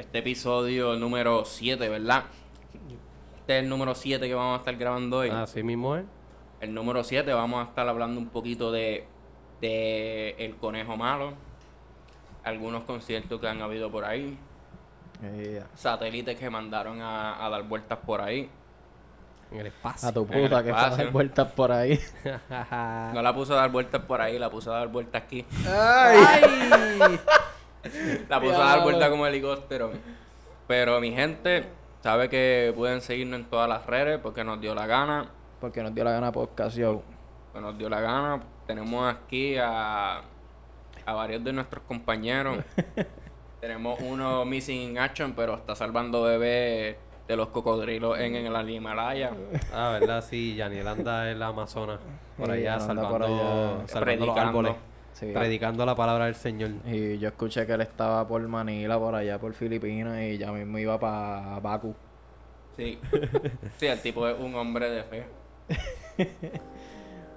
Este episodio número 7, ¿verdad? Este es el número 7 que vamos a estar grabando hoy. Así mismo es. El número 7 vamos a estar hablando un poquito de, de El Conejo Malo. Algunos conciertos que han habido por ahí. Satélites que mandaron a, a dar vueltas por ahí. En el espacio. a tu puta que fue a dar vueltas por ahí. No la puse a dar vueltas por ahí, la puse a dar vueltas aquí. ¡Ay! La puse a dar vueltas como helicóptero. Pero mi gente sabe que pueden seguirnos en todas las redes porque nos dio la gana. Porque nos dio la gana podcast, yo. que nos dio la gana. Tenemos aquí a, a varios de nuestros compañeros. Tenemos uno missing in action, pero está salvando bebés de los cocodrilos en, en el Himalaya. Ah, verdad, sí. Yaniel anda en la Amazonas. Por Sí, allá, anda salvando, por allá. salvando los Predicando. árboles. Sí. Predicando la palabra del Señor. Y yo escuché que él estaba por Manila, por allá, por Filipinas, y ya mismo iba para Baku. Sí. Sí, el tipo es un hombre de fe.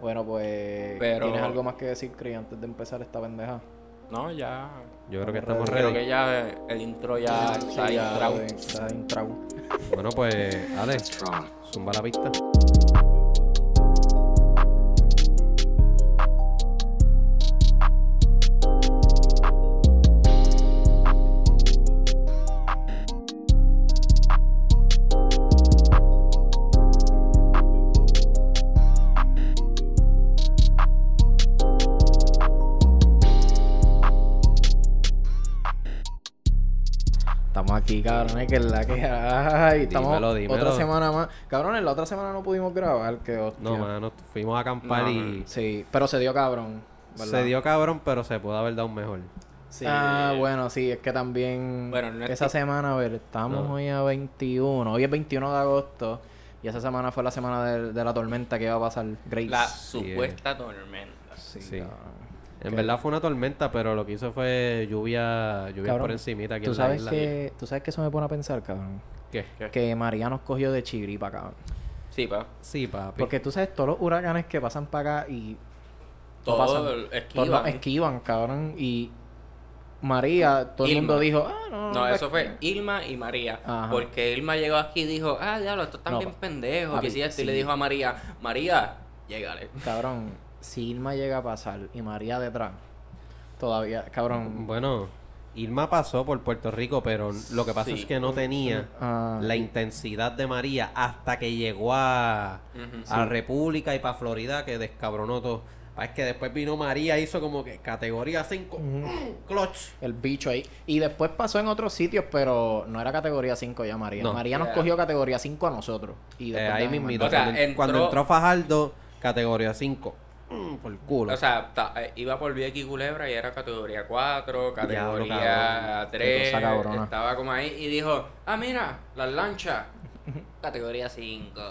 Bueno, pues. Pero- ¿Tienes algo más que decir, Cri, antes de empezar esta pendeja? No, ya. Yo creo que Estamos estamos Creo ready. que ya el intro ya está ya, entrado. Está entrado. Bueno, pues, Ale, zumba la pista. Aquí, cabrones, que es la que hay. Estamos Dímelo, dímelo. otra semana más. Cabrones, la otra semana no pudimos grabar, que hostia. No, mano, fuimos a acampar No, y Sí, pero se dio cabrón. ¿verdad? se dio cabrón, pero se pudo haber dado un mejor. Sí. Ah, bueno, sí, es que también Bueno, no es esa que- semana, a ver, estamos No. hoy a 21, hoy es 21 de agosto y esa semana fue la semana de, de la tormenta que iba a pasar Grace. La Sí, supuesta tormenta. Sí, Sí. cabrón. En verdad fue una tormenta, pero lo que hizo fue lluvia, lluvia Cabrón, por encimita aquí ¿Tú en la sabes isla. que tú sabes que eso me pone a pensar, cabrón, ¿Qué? ¿Qué? que María nos cogió de chiripa, cabrón. Sí, pa. Sí, papi. Porque tú sabes todos los huracanes que pasan para acá y no Todo pasan. el- Todos esquivan. los esquivan, cabrón, y María, todo el mundo dijo, ah, no, No, es eso fue Irma y María. Ajá. Porque Irma llegó aquí y dijo, ah, diablo, estos están No, bien pendejos. Que y le dijo a María, María, llégale. Cabrón, si Irma llega a pasar y María detrás, todavía, cabrón. Bueno, Irma pasó por Puerto Rico, pero lo que pasa Sí. es que no tenía ah, la intensidad de María hasta que llegó a, a República y para Florida, que descabronó todo. Es que después vino María, hizo como que categoría 5, clutch. el bicho ahí. Y después pasó en otros sitios, pero no era categoría 5 ya María. No. María nos Yeah. cogió categoría 5 a nosotros. Y Eh, después ahí de- mismito. O sea, cuando, entró- cuando entró Fajardo, categoría 5. Mm, por culo. O sea, ta- eh, iba por y Culebra y era categoría 4, categoría cabrón. 3. Qué cosa cabrona. Estaba como ahí y dijo, ah, mira, las lanchas. categoría 5.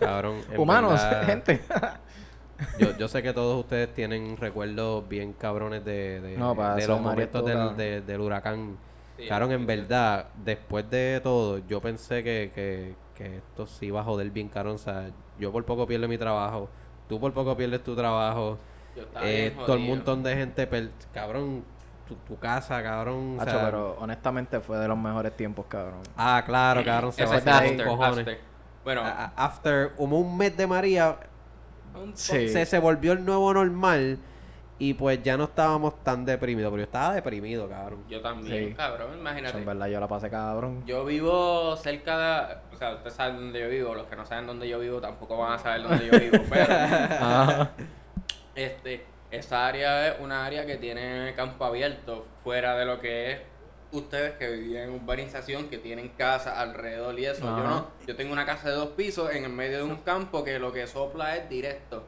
Cabrón. Humanos, verdad, gente. Yo, yo sé que todos ustedes tienen recuerdos bien cabrones de, de, No, los momentos del, de- del huracán. Sí, Cabrón, en sí. verdad, después de todo, yo pensé que, que, que esto sí iba a joder bien, cabrón. O sea, yo por poco pierdo mi trabajo, tú por poco pierdes tu trabajo, Yo estaba eh, bien todo el montón de gente, per- cabrón, tu, tu casa, cabrón. o Hacho, sea, pero honestamente fue de los mejores tiempos, cabrón. Ah, claro, cabrón, se va after, cojones. after. Bueno, A- After como un mes de María, un Sí. se, se volvió el nuevo normal y pues ya no estábamos tan deprimidos, pero yo estaba deprimido, cabrón. Yo también, Sí. cabrón, imagínate. en verdad yo la pasé cabrón. Yo vivo cerca de... O sea, ustedes saben dónde yo vivo. Los que no saben dónde yo vivo tampoco van a saber dónde yo vivo. Pero, Ajá. este, esa área es una área que tiene campo abierto. Fuera de lo que es ustedes que viven en urbanización, que tienen casa alrededor y eso. Yo no. Yo tengo una casa de dos pisos en el medio de un campo que lo que sopla es directo.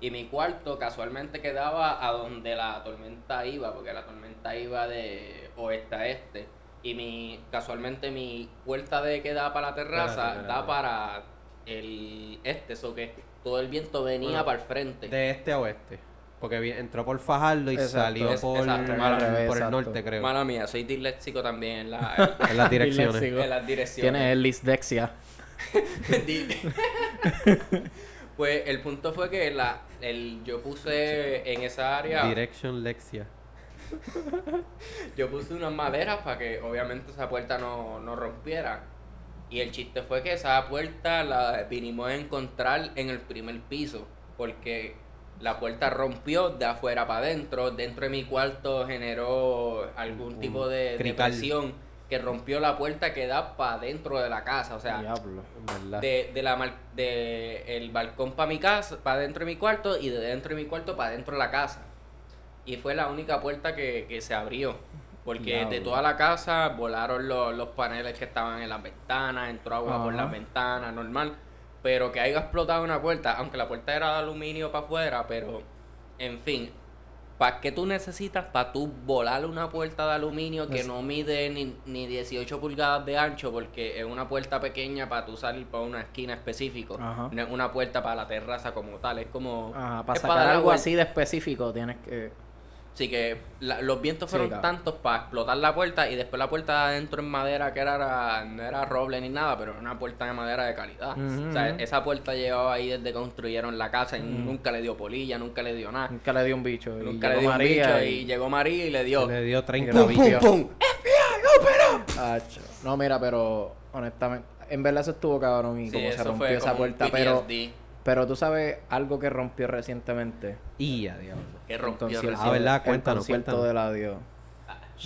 Y mi cuarto casualmente quedaba a donde la tormenta iba, porque la tormenta iba de oeste a este. Y mi casualmente mi puerta de que da para la terraza Espérate, espérate. da para el este, eso que todo el viento venía Bueno, para el frente. De este a oeste. Porque entró por Fajardo y Exacto. salió Es- por, exacto, el exacto. norte, creo. Mala mía, soy disléxico también en, la, En las direcciones. En las direcciones. El lisdexia. Pues el punto fue que la, el, yo puse en esa área. Direction Lexia. yo puse unas maderas para que obviamente esa puerta no, no rompiera. Y el chiste fue que esa puerta la vinimos a encontrar en el primer piso. Porque la puerta rompió de afuera para adentro. Dentro de mi cuarto generó algún tipo de, de presión que rompió la puerta que da para adentro de la casa. O sea, Diablo. De, de la de el balcón para mi casa, para dentro de mi cuarto y de dentro de mi cuarto para dentro de la casa. Y fue la única puerta que, que se abrió. Porque de toda la casa volaron los, los paneles que estaban en las ventanas, entró agua por las ventanas, normal. Pero que haya explotado una puerta, aunque la puerta era de aluminio para afuera, pero en fin. ¿Para qué tú necesitas para tú volar una puerta de aluminio que Es- no mide ni, ni 18 pulgadas de ancho? Porque es una puerta pequeña para tú salir para una esquina específica. Ajá. No es una puerta para la terraza como tal. Es como. Ajá, para sacar dar la algo así de específico tienes que... Así que la- los vientos Sí, fueron tantos para explotar la puerta y después la puerta de adentro en madera que era no era roble ni nada, pero era una puerta de madera de calidad. O sea, esa puerta llevaba ahí desde que construyeron la casa y nunca le dio polilla, nunca le dio nada. Nunca le dio un bicho. Nunca le dio un bicho y llegó María y le dio. Le dio 30 Pum, bichos. pum, Acho. No, mira, pero honestamente, en verdad eso estuvo cabrón y Sí, como se rompió esa puerta, pero pero tú sabes algo que rompió recientemente. Y a diablo. que El rompió concierto- recién. Ah, ¿verdad? el Cuéntanos, concierto cuéntanos. de Adiós.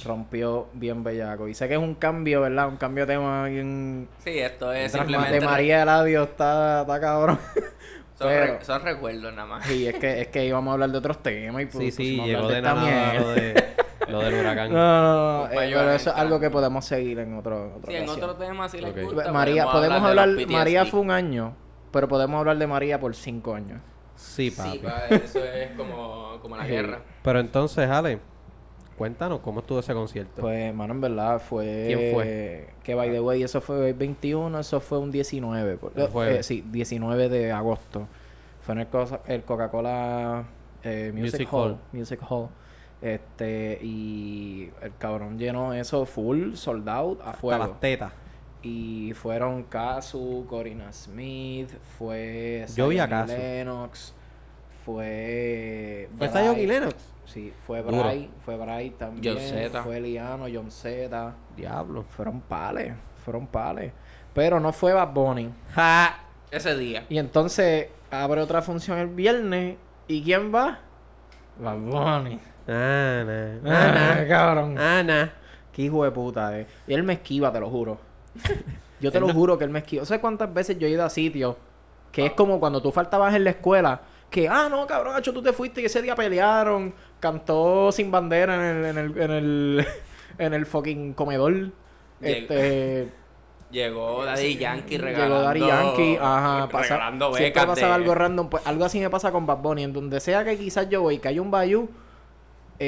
Rompió bien bellaco. Y sé que es un cambio, ¿verdad? Un cambio de tema bien... Sí, esto es simplemente. De María del Adiós está, está cabrón. Son, pero- re- son recuerdos nada más. Y es que, es que íbamos a hablar de otros temas y pues, Sí, sí, llegó de esta nada lo, de, lo del huracán. No, no, no, Un eh, pero eso es algo que podemos seguir en otro, otra Sí, en otro tema si les Ok. gusta. María, podemos de hablar. María fue un año, pero podemos hablar de María por cinco años. Sí, papi. Sí, pa, eso es como, como la Sí. guerra. Pero entonces, Ale, cuéntanos cómo estuvo ese concierto. Pues, mano, en verdad fue... ¿Quién fue? Que, by the way, eso fue el 21, eso fue un 19. por- Un jueves. eh, sí, 19 de agosto. Fue en el, cosa- el Coca-Cola eh, Music, Music Hall. Hall. Music Hall. Este, y el cabrón llenó eso full, sold out, a Hasta fuego. las tetas. Y fueron Kazu, Corina Smith, fue Yo vi a Kazu. Lennox, fue ¿Fue y Lennox? Sí, fue Duro. Bray, fue Bray también, John Zeta. fue Liano, John Z. Diablo. Fueron pales, fueron pales. Pero no fue Bad Bunny. Ja, ese día. Y entonces abre otra función el viernes. ¿Y quién va? Bad Bunny. Ana. Ah, Ana. cabrón. Ana. Qué hijo de puta, eh. Y él me esquiva, te lo juro. Yo te lo no- juro que él me esquiva. ¿Sabes cuántas veces yo he ido a sitios que es como cuando tú faltabas en la escuela? Que, ah, no, cabrón, acho, tú te fuiste y ese día pelearon. Cantó sin bandera en el, en el, en el, en el fucking comedor. Lleg- Este. Llegó Daddy Yankee Llegó regalando. Daddy Yankee, ajá, pasa, regalando siempre becas. pasaba de- algo random, pues algo así me pasa con Bad Bunny, en donde sea que quizás yo voy, que haya un bayou,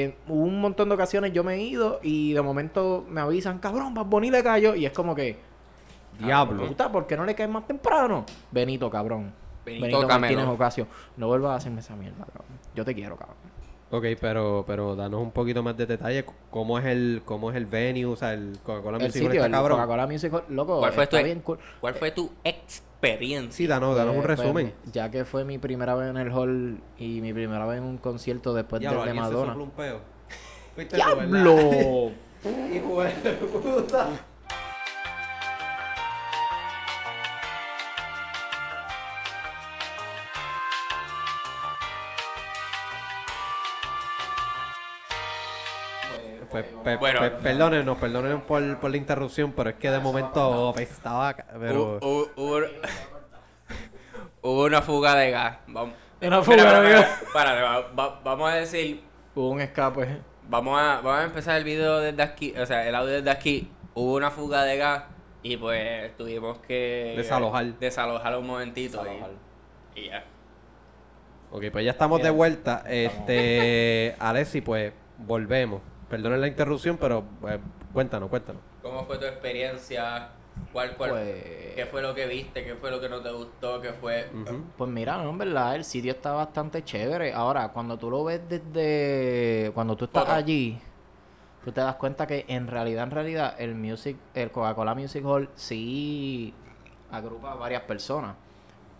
en un montón de ocasiones yo me he ido y de momento me avisan, cabrón, Bad Bunny le cayó, y es como que, Diablo. puta, ¿por qué no le caes más temprano? Benito, cabrón. Benito Benito. Martínez Ocasio. No vuelvas a hacerme esa mierda, cabrón. Yo te quiero, cabrón. Ok, pero, pero danos un poquito más de detalle. ¿Cómo es el, cómo es el venue? O sea, el Coca-Cola El Music Hall está el cabrón. Coca-Cola Music Hall, loco, ¿Cuál fue está tu- bien cool. ¿Cuál fue tu experiencia? Sí, danos, danos un Pues, resumen. pues, ya que fue mi primera vez en el hall y mi primera vez en un concierto después del de se Madonna. sopló un peo. ¡Diablo! Hijo de puta. Pues, Bueno. perdónenos, perdónenos por, por la interrupción, pero es que de momento estaba... Pero... Hubo, hubo- hubo- hubo una fuga de gas. Vamos, Una fuga espera, de gas. espera, espérate, va- va- vamos a decir, Hubo un escape. vamos a, vamos a empezar el video desde aquí, o sea, el audio desde aquí. Hubo una fuga de gas y pues tuvimos que Desalojar. desalojar un momentito y- Desalojar. y, ya. Ok, pues ya estamos de vuelta. Este, Alessi, pues volvemos. Perdonen la interrupción, pero pues, cuéntanos, cuéntanos. ¿Cómo fue tu experiencia? ¿Cuál, cuál, Pues- ¿Qué fue lo que viste? ¿Qué fue lo que no te gustó? ¿Qué fue? Pues mira, no, en verdad, el sitio está bastante chévere. Ahora, cuando tú lo ves desde... Cuando tú estás Foto. allí, tú te das cuenta que en realidad, en realidad, el music, el Coca-Cola Music Hall sí agrupa a varias personas.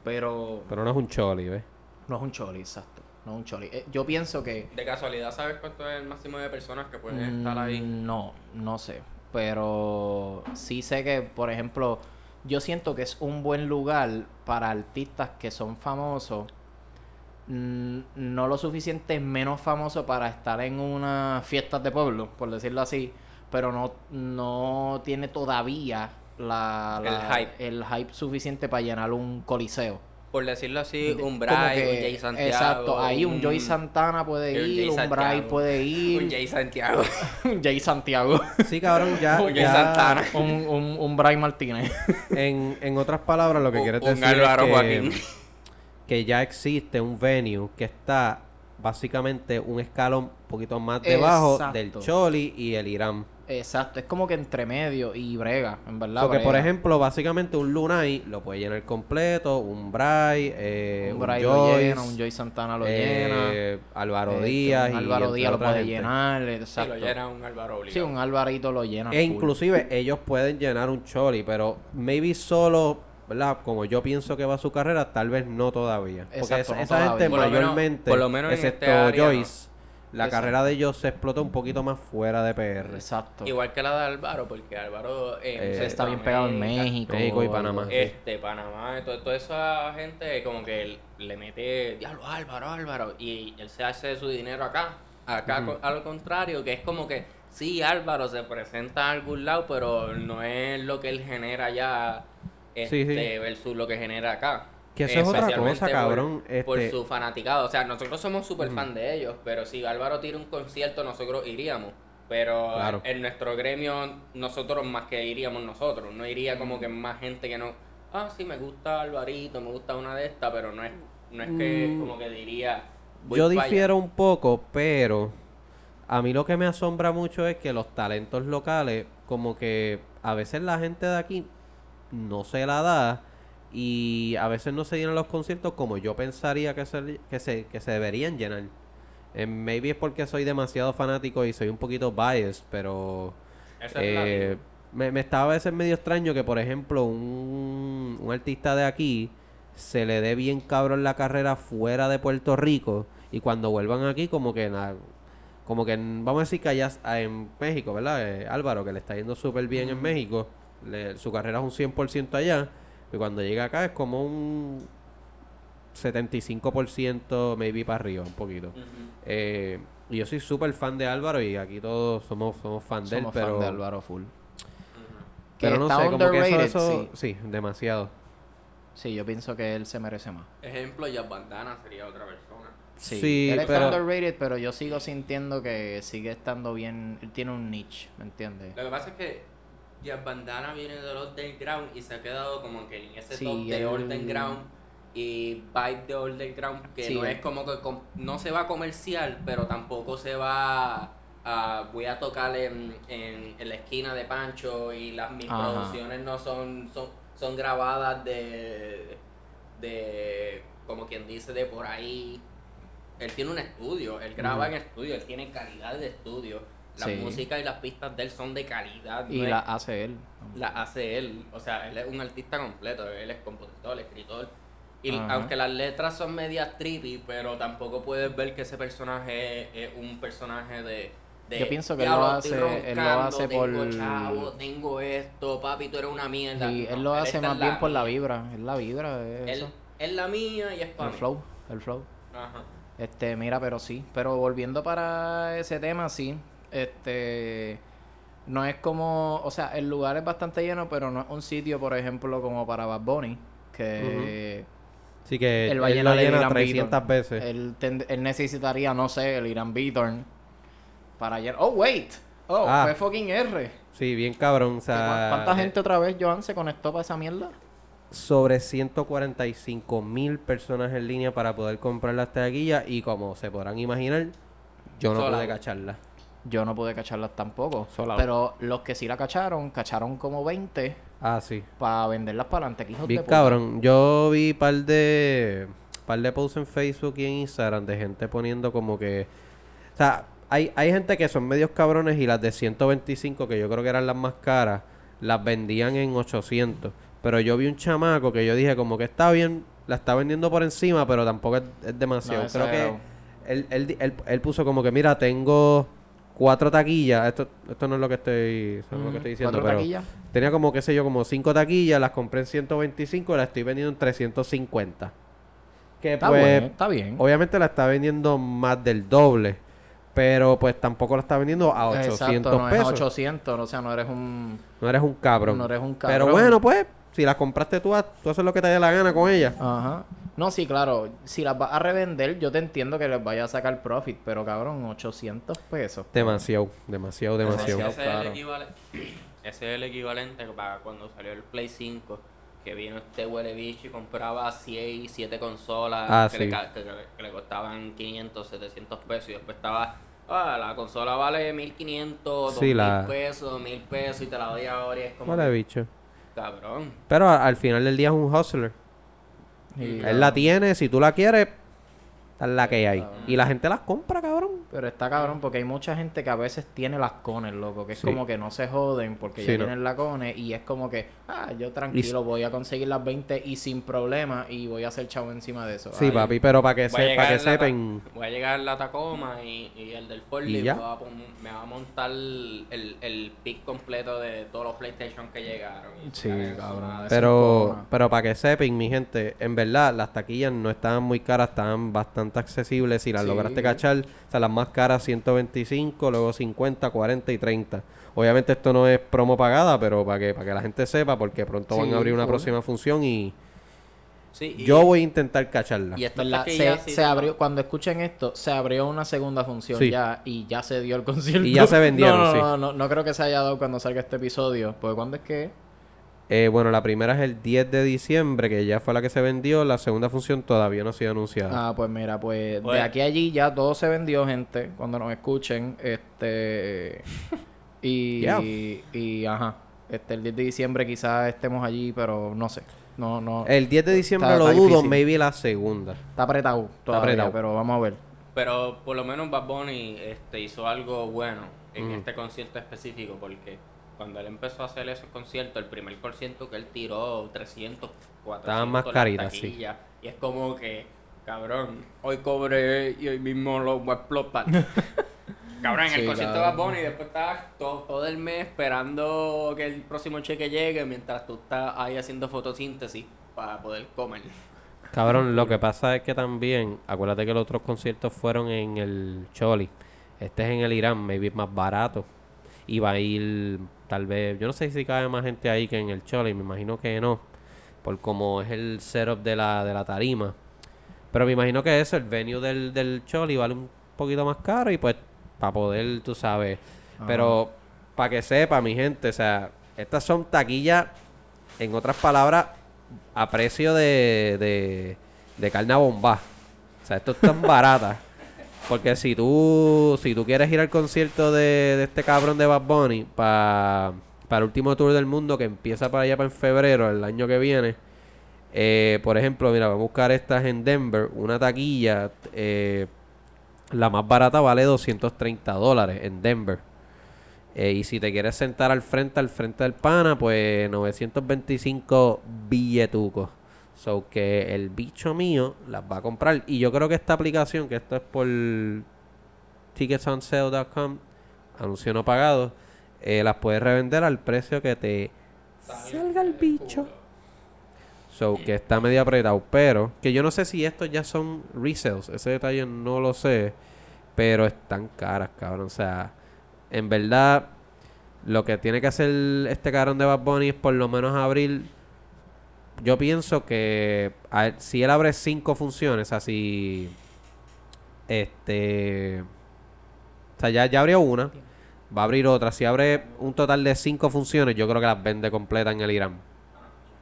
Pero Pero no es un choli, ¿ves? no es un choli, exacto. no un choli. Eh, yo pienso que De casualidad, ¿sabes cuánto es el máximo de personas que pueden estar ahí? Mm, No, no sé. Pero sí sé que, por ejemplo, yo siento que es un buen lugar para artistas que son famosos. mm, No lo suficiente menos famosos para estar en unas fiestas de pueblo, por decirlo así. Pero no, no tiene todavía la, El hype. el hype suficiente para llenar un coliseo. Por decirlo así, un Bray, que- un Jay Santiago. Exacto, ahí un Joy Santana puede un ir, Jay un Bray puede ir, Un Jay Santiago. un Jay Santiago. Sí, cabrón, ya, Un Jay ya Santana. un, un, un Bray Martínez. En, en otras palabras, lo que Un- quieres un decir Álvaro es que, Joaquín. que ya existe un venue que está básicamente un escalón un poquito más debajo del. Choli y el Irán. Exacto, es como que entre medio y brega, en verdad. So que, por ejemplo, básicamente un Lunay lo puede llenar completo, un Bray, eh, un un, Bray lo Joyce, llena, un Joy Santana lo eh, Álvaro llena. este, Díaz un Álvaro Díaz lo puede gente. llenar, Sí, exacto. lo llena un Álvaro Sí, un Alvarito lo llena. E full. inclusive ellos pueden llenar un Choli, pero maybe solo, ¿verdad? Como yo pienso que va su carrera, tal vez no todavía. Porque Exacto, esa, no esa todavía. gente Por lo menos- mayormente, por lo menos en excepto este área, Joyce, la Exacto. carrera de ellos se explota un poquito más fuera de PR. Exacto. Igual que la de Álvaro, porque Álvaro eh, Eh, está bien pegado en México. México y Panamá. Este, Panamá, todo- toda esa gente como que le mete, diablo, Álvaro, Álvaro, y él se hace su dinero acá. Acá, co- al contrario, que es como que, sí, Álvaro se presenta a algún lado, pero no es lo que él genera ya, este, Sí, sí. versus lo que genera acá. Que eso es otra cosa, cabrón, Por, este- su fanaticado. O sea, nosotros somos súper fan de ellos, pero si Álvaro tira un concierto, nosotros iríamos. Pero Claro. en nuestro gremio, nosotros más que iríamos nosotros. No iría como que más gente que no. Ah, sí, me gusta Alvarito, me gusta una de estas, pero no es, no es que Mm. como que diría. Yo difiero un poco, pero a mí lo que me asombra mucho es que los talentos locales, como que a veces la gente de aquí no se la da y a veces no se llenan los conciertos como yo pensaría que se, que se, que se deberían llenar. Eh, maybe es porque soy demasiado fanático y soy un poquito biased, pero eh, me, me estaba a veces medio extraño que, por ejemplo, un, un artista de aquí se le dé bien cabrón la carrera fuera de Puerto Rico y cuando vuelvan aquí como que nada como que en- vamos a decir que allá en México, ¿verdad? Eh, Álvaro, que le está yendo súper bien en México, le- su carrera es un 100% allá, y cuando llega acá es como un 75% maybe para arriba, un poquito. Eh, y yo soy súper fan de Álvaro y aquí todos somos, somos fan de él, Somos pero, fan de Álvaro Full. Pero no está sé, como que eso, eso sí. sí, demasiado. Sí, yo pienso que él se merece más. Ejemplo, Jazz Bandana sería otra persona. Sí, Sí, él pero- está underrated, pero yo sigo sintiendo que sigue estando bien. Él tiene un niche, ¿me entiendes? Lo que pasa es que Jazz Bandana viene del underground y se ha quedado como que en ese Sí, top de él- underground y vibe de underground que Sí, no es como que no se va comercial, pero tampoco se va a voy a tocar en, en, en la esquina de Pancho y las mis Ajá. producciones no son, son son grabadas de de como quien dice de por ahí él tiene un estudio, él graba Ujú. en estudio, él tiene calidad de estudio. Las Sí. músicas y las pistas de él son de calidad. Y no la es- hace él. la hace él. O sea, él es un artista completo. Él es compositor, escritor. Y Ajá. aunque las letras son medias trippy, pero tampoco puedes ver que ese personaje es un personaje de. de, Yo pienso que él "Diablo, lo hace- él lo roncando, hace tengo por- chavo, tengo esto, papi, tú eres una mierda. Y No, él lo hace más en bien por la vibra. Es la vibra, es Él es la mía y es para El mí. flow, el flow. Ajá. Este, mira, pero sí. Pero volviendo para ese tema, sí. Este. No es como. O sea, el lugar es bastante lleno, pero no es un sitio, por ejemplo, como para Bad Bunny. Que. Así que Él él, va a lo llena Irán 300 Beaton. veces. Él, ten- él necesitaría, no sé, el Irán Beaton. Para llenar. Oh, wait. Oh, Ah. fue fucking R. Sí, bien cabrón. O sea, ¿Cuánta eh, gente otra vez, Joan, se conectó para esa mierda? sobre 145 mil personas en línea para poder comprar las taquillas y como se podrán imaginar, yo no pude out. Yo no pude cacharlas tampoco. Out. Pero los que sí la cacharon, cacharon como 20 Ah, sí. para venderlas para adelante. que hijos Bien de puta. cabrón. Yo vi par de par de posts en Facebook y en Instagram de gente poniendo como que o sea, hay, hay gente que son medios cabrones y las de 125 que yo creo que eran las más caras las vendían en 800, pero yo vi un chamaco que yo dije como que está bien, la está vendiendo por encima, pero tampoco es, es demasiado. No, creo que. Él, él, él- él puso como que, mira, tengo cuatro taquillas. Esto, esto no es lo que estoy, lo que estoy diciendo, ¿Cuatro pero taquillas? tenía como, qué sé yo, como cinco taquillas, las compré en 125 y las estoy vendiendo en 350. Que Está pues, bueno, está bien. obviamente la está vendiendo más del doble. Pero pues tampoco la está vendiendo a 800 Exacto, no pesos. es 800, o sea, no eres un... No eres un cabrón. No eres un Pero cabrón. bueno, pues, si las compraste tú, tú haces lo que te dé la gana con ellas. Ajá. No, sí, claro. Si las vas a revender, yo te entiendo que les vaya a sacar profit, pero cabrón, 800 pesos. Demasiado, demasiado, demasiado. Demasiado. Ese es, el ese es el equivalente para cuando salió el Play 5, que vino este huele bicho y compraba 6, 7 consolas Ah, que, sí. le, que- que le costaban 500, 700 pesos y después estaba, ah, la consola vale 1500, Sí, 2000 la- pesos, 1000 pesos y te la doy ahora y es como, que, bicho. cabrón. Pero al final del día es un hustler. Él la tiene, si tú la quieres, esta es la que hay. Cabrón. Y la gente las compra, cabrón. Pero está cabrón porque hay mucha gente que a veces tiene las cones, loco. Que es Sí. como que no se joden porque Sí, ya no. tienen la cones y es como que, ah, yo tranquilo voy a conseguir las 20 y sin problema y voy a hacer chavo encima de eso. Sí, Ay, papi, pero para que, se, para que sepan. Voy a llegar la Tacoma y, y el del Ford Y me va, a pon- me va a montar el, el pick completo de todos los PlayStation que llegaron. Sí, cabrón. Pero, pero para que sepan, mi gente, en verdad, las taquillas no estaban muy caras, estaban bastante accesibles. Si las Sí. lograste cachar, o sea, las más caras 125, luego 50, 40 y 30. Obviamente esto no es promo pagada, pero para que, para que la gente sepa, porque pronto van Sí, a abrir una próxima función y Sí, y- yo voy a intentar cacharla. Y ¿Verdad? taquillas Se, sí se son- abrió, cuando escuchen esto, se abrió una segunda función Sí. ya y ya se dio el concierto. Y ya se vendieron, no, no, sí. No, no, no creo que se haya dado cuando salga este episodio. Porque ¿cuándo es que? Eh, bueno, la primera es el 10 de diciembre, que ya fue la que se vendió. La segunda función todavía no ha sido anunciada. Ah, pues mira, pues Pues- de aquí a allí ya todo se vendió, gente. Cuando nos escuchen, este. Y. Yeah. Y, ajá. Este, el 10 de diciembre quizás estemos allí, pero no sé. No, no. el 10 de diciembre está- lo está dudo, difícil. maybe la segunda. Está apretado todavía, apretado. pero vamos a ver. Pero por lo menos Bad Bunny este, hizo algo bueno en Mm. este concierto específico porque cuando él empezó a hacer esos conciertos, el primer concierto que él tiró 300, 400 Estaban más caritas, sí. Y es como que, cabrón, hoy cobré y hoy mismo lo voy a explotar. cabrón, en el concierto de Bad. Bunny después estás todo, todo el mes esperando que el próximo cheque llegue mientras tú estás ahí haciendo fotosíntesis para poder comer. Cabrón, lo que pasa es que también, acuérdate que los otros conciertos fueron en el Choli. Este es en el Irán, maybe es más barato. Y va a ir, tal vez, yo no sé si cabe más gente ahí que en el Choli, me imagino que no. Por como es el setup de la, de la tarima. Pero me imagino que eso, el venue del, del Choli vale un poquito más caro y pues para poder, tú sabes. Pero para que sepa, mi gente, o sea, estas son taquillas, en otras palabras, a precio de, de, de carne a bomba. O sea, esto es tan barata. Porque si tú, si tú quieres ir al concierto de, este cabrón de Bad Bunny pa- para el último tour del mundo que empieza para allá para en febrero, el año que viene, eh, por ejemplo, mira, vamos a buscar estas en Denver, una taquilla, eh, la más barata vale 230 dólares en Denver. Eh, y si te quieres sentar al frente, al frente del pana, pues 925 billetucos. So que el bicho mío las va a comprar. Y yo creo que esta aplicación, que esto es por ticketsonsale.com, anuncio no pagado, eh, las puedes revender al precio que te salga el bicho. So que está medio apretado. Pero que yo no sé si estos ya son resales. Ese detalle no lo sé. Pero están caras, cabrón. O sea, en verdad, lo que tiene que hacer este cabrón de Bad Bunny es por lo menos abrir. Yo pienso que a si él abre cinco funciones, así. Este. O sea, ya, ya abrió una. Va a abrir otra. Si abre un total de cinco funciones, yo creo que las vende completas en el Irán.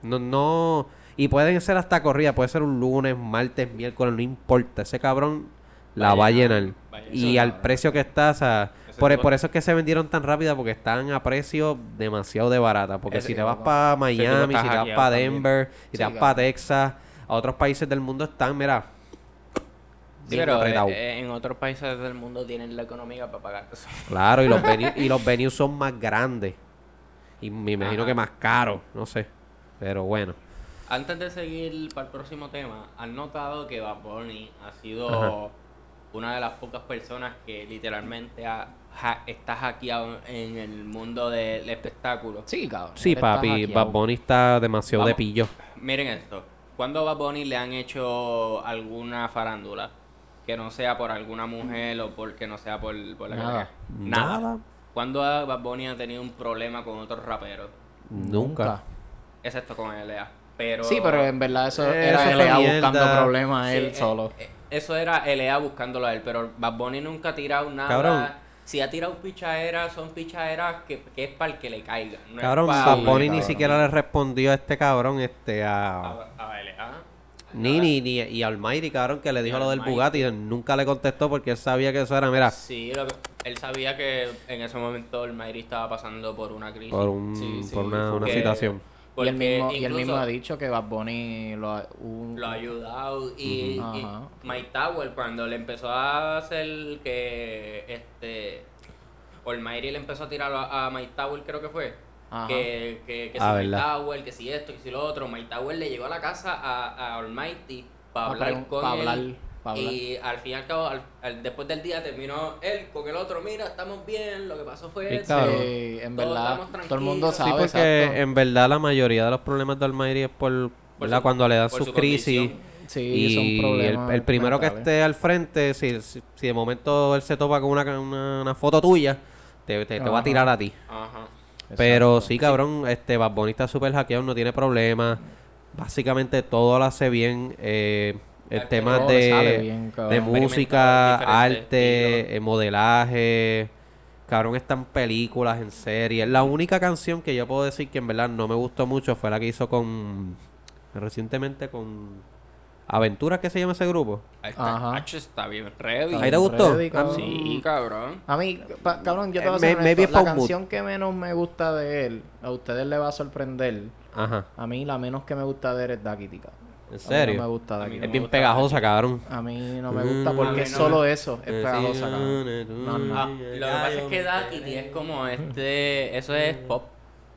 No, no. Y pueden ser hasta corrida. Puede ser un lunes, martes, miércoles, no importa. Ese cabrón la Va a llenar, va a llenar. Y al precio que está, o sea, por, tipo- por eso es que se vendieron tan rápida, porque están a precio demasiado de barata. Porque si te vas para Miami, si te vas para también. Denver, si Sí, te vas para cabrón. Texas, a otros países del mundo están, mira, Sí, pero apretado. eh, en otros países del mundo tienen la economía para pagar eso. Claro, y los, venues, y los venues son más grandes. Y me imagino Ajá. que más caros, no sé. Pero bueno. Antes de seguir para el próximo tema, ¿han notado que Bad Bunny ha sido Ajá. Una de las pocas personas que literalmente ha, ha- está hackeado en el mundo del espectáculo. Sí, cabrón. Sí, papi. Bad Bunny está demasiado de pillo. Miren esto. ¿Cuándo a Bad Bunny le han hecho alguna farándula? Que no sea por alguna mujer o porque no sea por, por la que Nada. Nada. Nada. ¿Cuándo a Bad Bunny ha tenido un problema con otro rapero? Nunca. Excepto con LA. Pero... Sí, pero en verdad eso Eh, era LA buscando problemas Sí, él eh, solo. eh, eso era LA buscándolo a él, pero Bad Bunny nunca ha tirado nada. Cabrón. Si ha tirado pichaderas, son pichaderas que, que es para el que le caiga. No Cabrón, Bad Bunny ni siquiera le respondió a este cabrón, este, a... a, a LA. Ni, ni, ni, y Almighty, cabrón, que le dijo lo del Almighty. Bugatti, nunca le contestó porque él sabía que eso era, mira, Sí, lo que- él sabía que en ese momento el Mayri estaba pasando por una crisis. por, un, Sí, sí, por una, una porque-. Y él, mismo, y él incluso mismo ha dicho que Bad Bunny lo ha... un- lo ha ayudado y, Ujú. y. Mike Tower cuando le empezó a hacer que este Olmairi le empezó a tirar a, a Mike Tower creo que fue Ajá. que, que, que si Ah, Mike ¿verdad? Tower que si esto que si lo otro Mike Tower le llegó a la casa a, a Almighty para Pa hablar con pa él hablar, pa hablar. Y al fin y al cabo al- al- después del día terminó él con el otro mira estamos bien lo que pasó fue Sí, esto". cabrón. Sí, en Todos verdad, estamos todo el mundo tranquilos. Sí, sabe, porque exacto. en verdad la mayoría de los problemas de Almighty es por, cuando le dan sus su crisis. Sí, y son el, problemas el primero que esté al frente, si, si, si de momento él se topa con una, una, una foto tuya, te, te, te va a tirar a ti. Ajá. Pero Exacto. sí, cabrón, este Bad Bunny está súper hackeado, no tiene problemas. Básicamente todo lo hace bien. Eh, el tema de, bien, de música, arte, eh, modelaje. Cabrón, están películas, en series. La única canción que yo puedo decir que en verdad no me gustó mucho fue la que hizo con. Recientemente con. Aventuras, ¿qué se llama ese grupo? Ahí está, Ajá. Está bien ready. ¿Ahí te gustó? Ready, cabrón. Sí, cabrón. A mí, pa- cabrón, yo te Eh, voy a es La mood. canción que menos me gusta de él, a ustedes les va a sorprender. Ajá. A mí la menos que me gusta de él es Dakitika. ¿En A mí serio? no me gusta no Es me bien gusta pegajosa, cabrón. A mí no me gusta Mm. porque A mí es no solo me- eso, es pegajosa, cabrón. No, no. Ah, lo que pasa es que Dakity es como este. Eso es pop,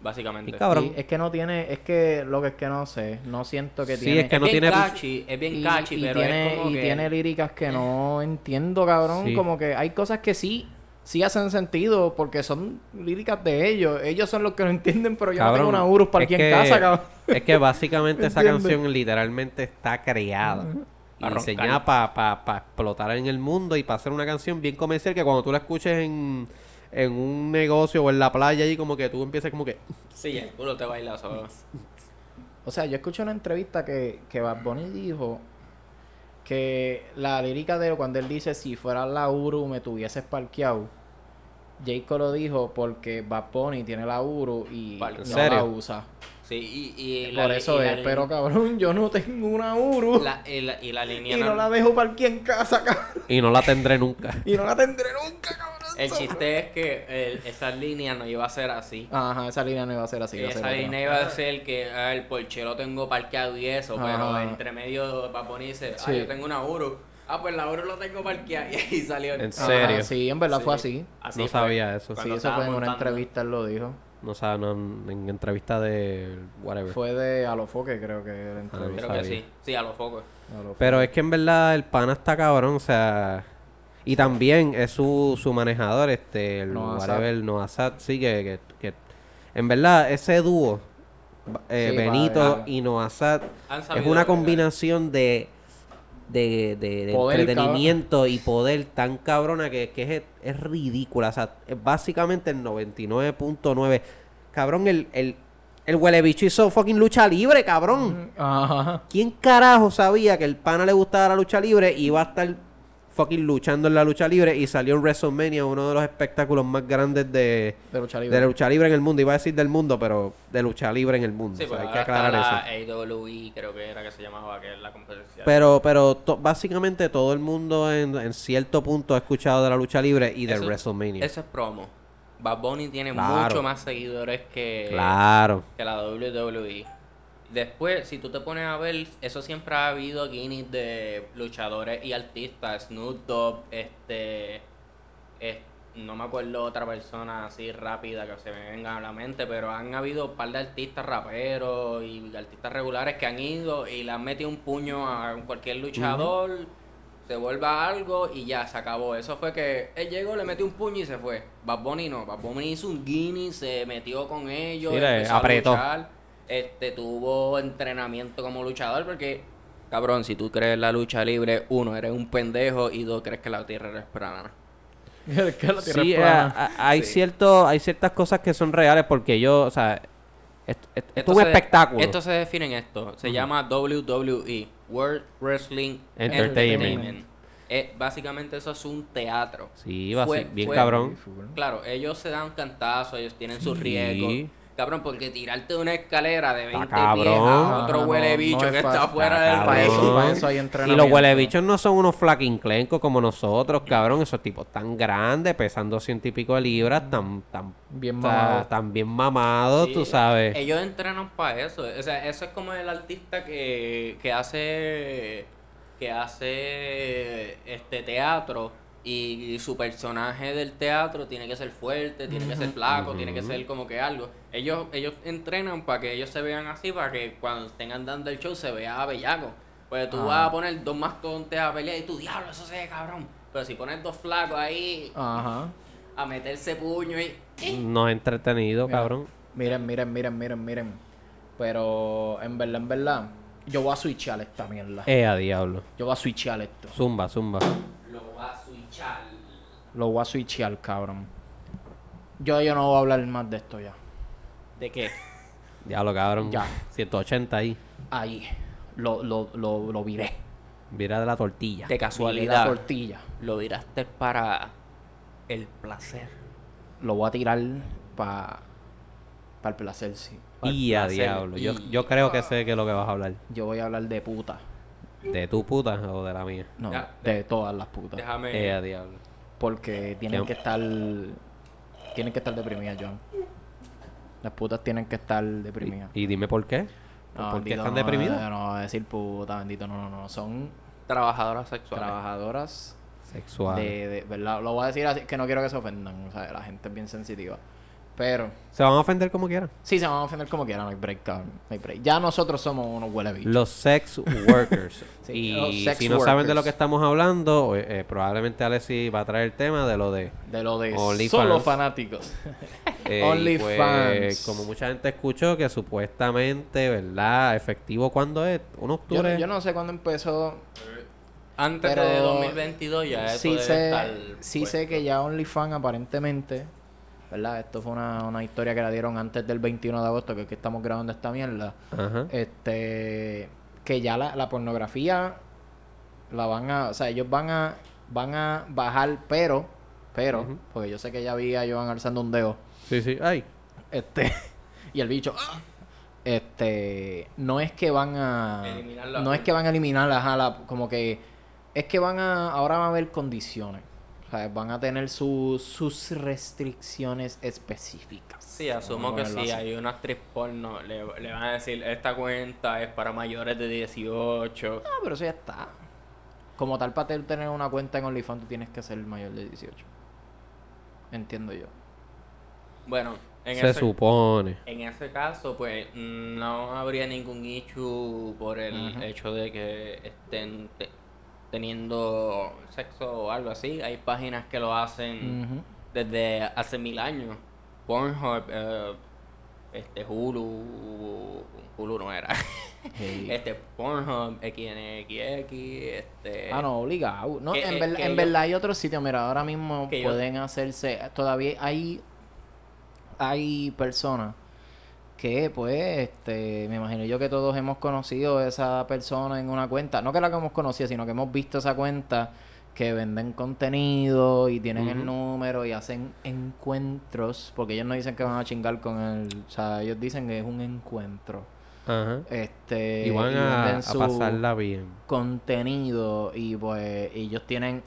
básicamente. Y cabrón. Y es que no tiene, es que lo que es que no sé, no siento que Sí, tiene. es que no bien tiene- catchy, es bien y, catchy, y pero tiene, es como y que. tiene líricas que no entiendo, cabrón. Sí. Como que hay cosas que sí, sí hacen sentido porque son líricas de ellos. Ellos son los que no entienden, pero yo no tengo una Urus para aquí en que- casa, cabrón. Es que básicamente esa canción literalmente está creada y Pa' diseñada para explotar en el mundo y para hacer una canción bien comercial que cuando tú la escuches en, en un negocio o en la playa y como que tú empiezas como que... Sí, el culo te baila solo. O sea, yo escuché una entrevista que, que Bad Bunny dijo que la lírica de cuando él dice si fuera la Uru me tuvieses parqueado. Jayco lo dijo porque Bad Bunny tiene la Uru y ¿En no serio? la usa. Sí, y, y Por eso y es, pero cabrón, yo no tengo una Uru La, y, la, y la y línea. no no- la dejo parqueada en casa, cabrón. Y no la tendré nunca. Y no la tendré nunca, cabrón. El chiste es que el- esa línea no iba a ser así. Ajá, esa línea no iba a ser así. iba a ser esa otra. línea iba a ser que ah, el porche lo tengo parqueado y eso, pero Ajá. entre medio Paponi dice, ah, Sí. yo tengo una Uru. Ah, pues la Uru lo tengo parqueado y ahí salió. En Ajá, serio. sí, en verdad Sí. fue así. Así No fue. sabía eso. Sí, Cuando eso fue en una entrevista, él lo dijo. No sabía, no, en entrevista de whatever. Fue de Alofoque, creo que era Ah, entrevista. Creo que sí. Sí, a los. Pero es que en verdad el pana está cabrón, o sea... Y también es su, su manejador, este, el Noah whatever, Noah Sad, sí, que, que, que- En verdad, ese dúo, eh, Sí, Benito y Noah Sad, es una combinación de... De, de, entretenimiento y poder tan cabrona que, que es, es ridícula. O sea, es básicamente el 99.9. Cabrón, el, el, el huele bicho hizo fucking lucha libre, cabrón. Ajá. ¿Quién carajo sabía que el pana le gustaba la lucha libre y iba a estar fucking luchando en la lucha libre y salió en WrestleMania, uno de los espectáculos más grandes de, De lucha libre. la lucha libre en el mundo? Iba a decir del mundo, pero de lucha libre en el mundo. Sí, O sea, pues hay que aclarar eso. AWE, creo que era que se llamaba, que la competencia. Pero, pero to- básicamente todo el mundo en, en cierto punto ha escuchado de la lucha libre y de Eso- WrestleMania. Eso es promo. Bad Bunny tiene Claro. mucho más seguidores que, Claro. que la WWE. Después, si tú te pones a ver, eso siempre ha habido guineas de luchadores y artistas. Snoop Dogg, este, es- no me acuerdo otra persona así rápida que se me venga a la mente, pero han habido un par de artistas raperos y artistas regulares que han ido y le han metido un puño a cualquier luchador. se vuelva algo y ya, se acabó. Eso fue que él llegó, le metió un puño y se fue. Bad Bunny no, Bad Bunny hizo un guinea, se metió con ellos, a apretó. luchar, este, tuvo entrenamiento como luchador porque, cabrón, si tú crees en la lucha libre, uno, eres un pendejo y dos, crees que la tierra es plana. que la tierra Sí, es eh, plana. a- hay Sí. cierto, hay ciertas cosas que son reales porque yo, o sea, esto, esto- esto es un se- espectáculo. Esto se define en esto. Se llama WWE, World Wrestling Entertainment. Entertainment. Eh, básicamente eso es un teatro. Sí, va Fue- bien fue- cabrón. Claro, ellos se dan cantazos, ellos tienen sus Sí. riesgos. Cabrón, porque tirarte de una escalera de 20 pies a otro No, no, huele no bicho que está afuera del para eso hay Y los huelebichos no son unos flaquinclencos como nosotros, cabrón. Esos tipos tan grandes, pesando ciento y pico de libras, tan, tan, Bien mamados. tan bien mamados, Sí, tú sabes. Ellos entrenan para eso. O sea, eso es como el artista que, que hace que hace este teatro y su personaje del teatro tiene que ser fuerte, tiene que ser flaco, tiene que ser como que algo. Ellos ellos entrenan para que ellos se vean así, para que cuando estén dando el show se vea bellaco. Pues tú Ah. vas a poner dos mastodontes a pelear y tú, diablo, eso se ve cabrón. Pero si pones dos flacos ahí Ajá. a meterse puño y... No es entretenido, Mira, cabrón. Miren, miren, miren, miren, miren. Pero en verdad, en verdad, yo voy a switchar esta mierda. Eh, a diablo. Yo voy a switchar esto. Zumba, zumba. Lo va a switchar. Lo voy a switchar, cabrón. Yo, yo no voy a hablar más de esto ya. ¿De qué? Diablo, cabrón. Ya. 180 ahí. Ahí. Lo, lo, lo, lo viré. Mira de la tortilla. De Viré la casualidad. tortilla. Lo viraste para el placer. Lo voy a tirar para el placer, sí. Y a placer. diablo. Yo, Y- yo creo que sé que es lo que vas a hablar. Yo voy a hablar de puta. ¿De tu puta o de la mía? No, Ya, de todas las putas. Déjame. Eh, a diablo. Porque tienen ¿Qué? que estar. Tienen que estar deprimidas, John. Las putas tienen que estar deprimidas. Y dime por qué. No, ¿Por qué bendito, están no, deprimidas? No, no, voy a decir puta, bendito, no, no, no. Son Trabajadoras sexuales. trabajadoras Sexual. de, de- ¿Verdad? Lo voy a decir así, que no quiero que se ofendan. O sea, la gente es bien sensitiva. Pero, Se van a ofender como quieran. sí, se van a ofender como quieran, no hay break, cabrón. No hay break. Ya nosotros somos unos huele bichos. Los sex workers. Sí, los y sex si no saben de lo que estamos hablando, eh, eh, probablemente Alexi va a traer el tema de lo de De lo de OnlyFans. solo fanáticos. Eh, OnlyFans. pues, como mucha gente escuchó que supuestamente, ¿verdad? Efectivo cuando es, un octubre. yo no sé cuándo empezó. Antes Pero- de 2022 ya eso sí sé, estar sí puesto. sé que ya OnlyFans aparentemente, ¿verdad? Esto fue una, una historia que la dieron antes del 21 de agosto, que es que estamos grabando esta mierda. Ajá. Este, que ya la, la pornografía la van a, o sea, ellos van a, van a bajar, pero, pero, porque yo sé que ya vi a Joan alzando un dedo, Sí, sí. Ay. este, y el bicho, ¡ah! este, no es que van a, Eliminarla. no es que van a eliminar, la- como que, es que van a, ahora van a haber condiciones, van a tener sus sus restricciones específicas. Sí, asumo que si así. hay una actriz porno, le, le van a decir, esta cuenta es para mayores de 18. Ah, pero eso ya está. Como tal, para tener una cuenta en OnlyFans, tú tienes que ser mayor de 18. Entiendo yo. Bueno, en Se ese, supone. en ese caso, pues no habría ningún issue por el hecho de que estén te- teniendo sexo o algo así. Hay páginas que lo hacen desde hace mil años. Pornhub, eh, este Hulu, Hulu no era. Sí. este Pornhub, XNXX, este... Ah, no, obligado. No, que- en, ver- verdad hay otros sitios. Mira, ahora mismo Que yo- pueden hacerse. Todavía hay. Hay personas que, pues, este. Me imagino yo que todos hemos conocido a esa persona en una cuenta. No que la que hemos conocido, sino que hemos visto esa cuenta que venden contenido y tienen el número y hacen encuentros. Porque ellos no dicen que van a chingar con el. O sea, ellos dicen que es un encuentro. Ajá. Este. y van y a, venden a su- pasarla bien. contenido y pues ellos tienen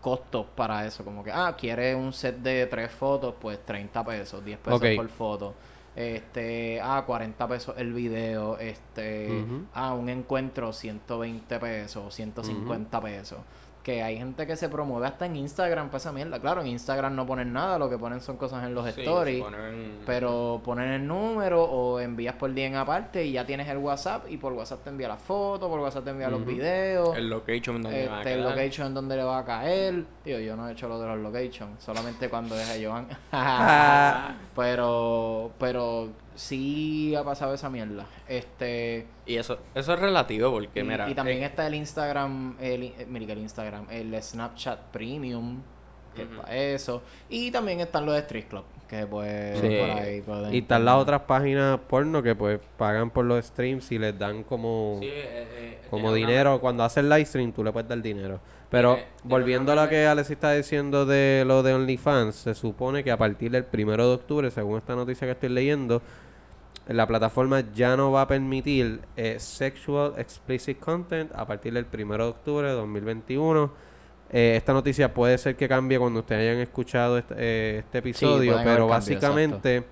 costos para eso, como que, ah, quieres un set de tres fotos, pues 30 pesos, 10 pesos por foto. Este, ah, 40 pesos el video, este, Ujú. ah, un encuentro 120 pesos, 150 pesos. Que hay gente que se promueve hasta en Instagram para esa mierda. Claro, en Instagram no ponen nada, lo que ponen son cosas en los Sí, stories. ponen- Pero ponen el número o envías por DM aparte y ya tienes el WhatsApp y por WhatsApp te envía las fotos, por WhatsApp te envía los videos. El location donde va a Este, el location en donde le va a caer. Tío, yo no he hecho lo de los locations, solamente cuando deje a Joan. pero, pero sí ha pasado esa mierda. Este. Y eso, eso es relativo porque, y, mira. y también eh, está el Instagram, el, eh, mira que el Instagram, el Snapchat Premium, que es para eso. Y también están los de Street Club, que pues Sí. por ahí pueden- Y están las otras páginas porno que pues pagan por los streams y les dan como, sí, eh, eh, como una- dinero. Cuando haces live stream tú le puedes dar dinero. Pero volviendo a lo que Alex está diciendo de lo de OnlyFans, se supone que a partir del primero de octubre, según esta noticia que estoy leyendo, la plataforma ya no va a permitir eh, sexual explicit content a partir del primero de octubre de 2021. Eh, esta noticia puede ser que cambie cuando ustedes hayan escuchado este, eh, este episodio, pero cambios, básicamente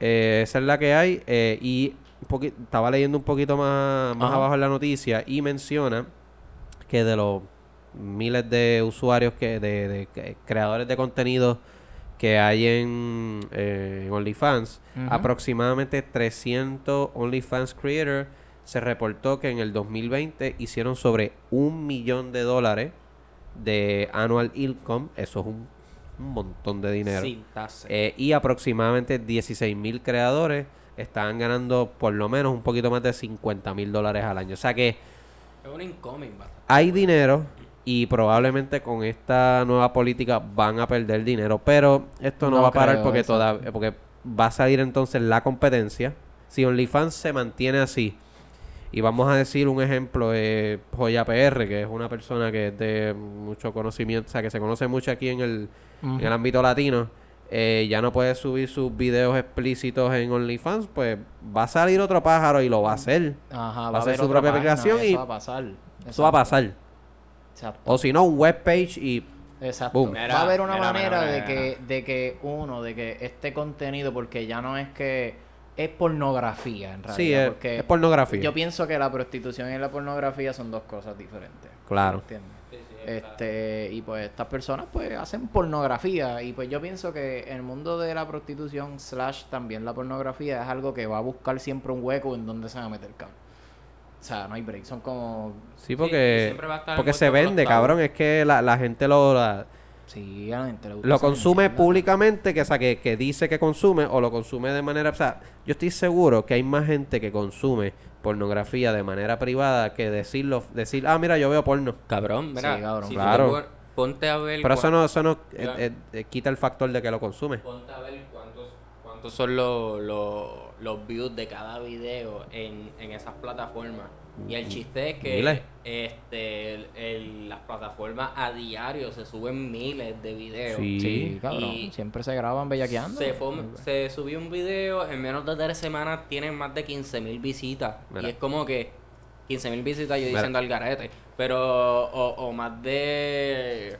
eh, esa es la que hay. eh, y un estaba leyendo un poquito más, más Ajá. abajo en la noticia y menciona que de los miles de usuarios que de, de que- creadores de contenido que hay en, eh, en OnlyFans, aproximadamente 300 OnlyFans creators se reportó que en el 2020 hicieron sobre un millón de dólares de annual income, eso es un, un montón de dinero. Eh, y aproximadamente 16 mil creadores estaban ganando por lo menos un poquito más de 50 mil dólares al año. O sea que es un incoming hay dinero y probablemente con esta nueva política van a perder dinero. Pero esto no, No va a parar porque, exacto. toda, porque va a salir entonces la competencia. Si OnlyFans se mantiene así, y vamos a decir un ejemplo, eh, Joya PR, que es una persona que es de mucho conocimiento, o sea, que se conoce mucho aquí en el, en el ámbito latino, eh, ya no puede subir sus videos explícitos en OnlyFans, pues va a salir otro pájaro y lo va a hacer. Ajá, va a hacer su propia página, aplicación y Eso va a pasar. Eso va a pasar. Exacto. O si no, un webpage y Exacto. Boom. va a haber una mira, manera mira, de mira. que, de que uno, de que este contenido, porque ya no es que es pornografía en realidad. sí, es, porque es pornografía. yo pienso que la prostitución y la pornografía son dos cosas diferentes. Claro. ¿Entiendes? Este, y pues estas personas pues hacen pornografía y pues yo pienso que el mundo de la prostitución slash también la pornografía es algo que va a buscar siempre un hueco en donde se va a meter cabrón. O sea, no hay break, son como Sí, porque, porque se vende, cabrón. Es que la, la gente lo, la- sí, a la gente le gusta lo consume mierda. públicamente, que, o sea, que, que dice que consume, o lo consume de manera... O sea, yo estoy seguro que hay más gente que consume pornografía de manera privada que decirlo, decir, ah, mira, yo veo porno. Cabrón, mira. Sí, cabrón. si Claro. te pon- ponte a ver. Pero eso no, eso no eh, eh, quita el factor de que lo consume. Ponte a ver cuántos, cuántos son los, los, los views de cada video en, en esas plataformas. Y el chiste es que Miles. este el- el- las plataformas a diario se suben miles de videos. Sí. Sí, cabrón. Y- Siempre se graban bellaqueando. Se, fom- se subió un video, en menos de tres semanas tienen más de 15.000 visitas. Mira. Y es como que 15.000 visitas yo Mira. diciendo al garete. Pero, o, o más de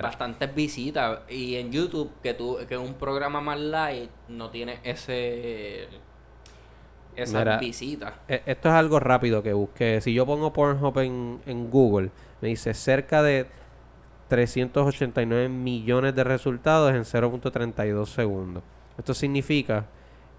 Bastantes visitas. Y en YouTube, que tú, que un programa más light no tiene ese esas Mira. visitas. Eh, Esto es algo rápido que busqué. Si yo pongo Pornhub en, en Google, me dice cerca de 389 millones de resultados en 0.32 segundos. Esto significa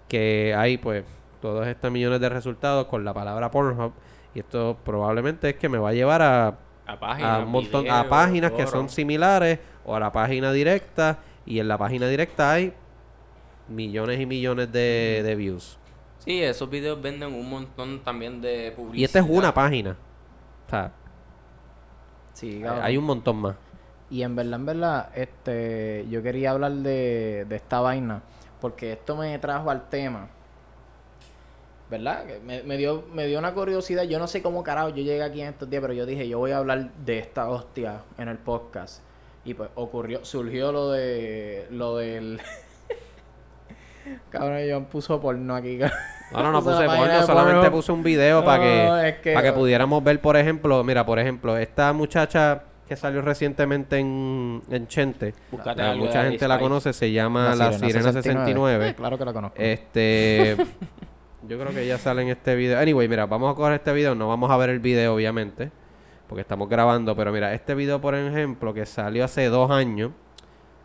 que hay pues todos estos millones de resultados con la palabra Pornhub y esto probablemente es que me va a llevar a, A a páginas, un montón a páginas que son similares o a la página directa y en la página directa hay millones y millones de, de views. Sí, esos videos venden un montón también de publicidad. Y esta es una página. O sea, Sí, hay un montón más. Y en verdad, en verdad, este, yo quería hablar de, de esta vaina, porque esto me trajo al tema. ¿Verdad? Que Me, me dio, me dio una curiosidad. Yo no sé cómo carajo yo llegué aquí en estos días, pero yo dije, yo voy a hablar de esta hostia en el podcast. Y pues ocurrió, surgió lo de, lo del... Cabrón, yo puso porno aquí. No, no, no la puse porno, solamente porno. puse un video No, para que, es que- para que pudiéramos ver, por ejemplo, mira, por ejemplo, esta muchacha que salió recientemente en, en Chente, la- mucha gente la conoce, se llama La, Sirena 69. Eh, claro que la conozco. Este, yo creo que ella sale en este video. Anyway, mira, vamos a coger este video, no vamos a ver el video, obviamente, porque estamos grabando, pero mira, este video, por ejemplo, que salió hace dos años,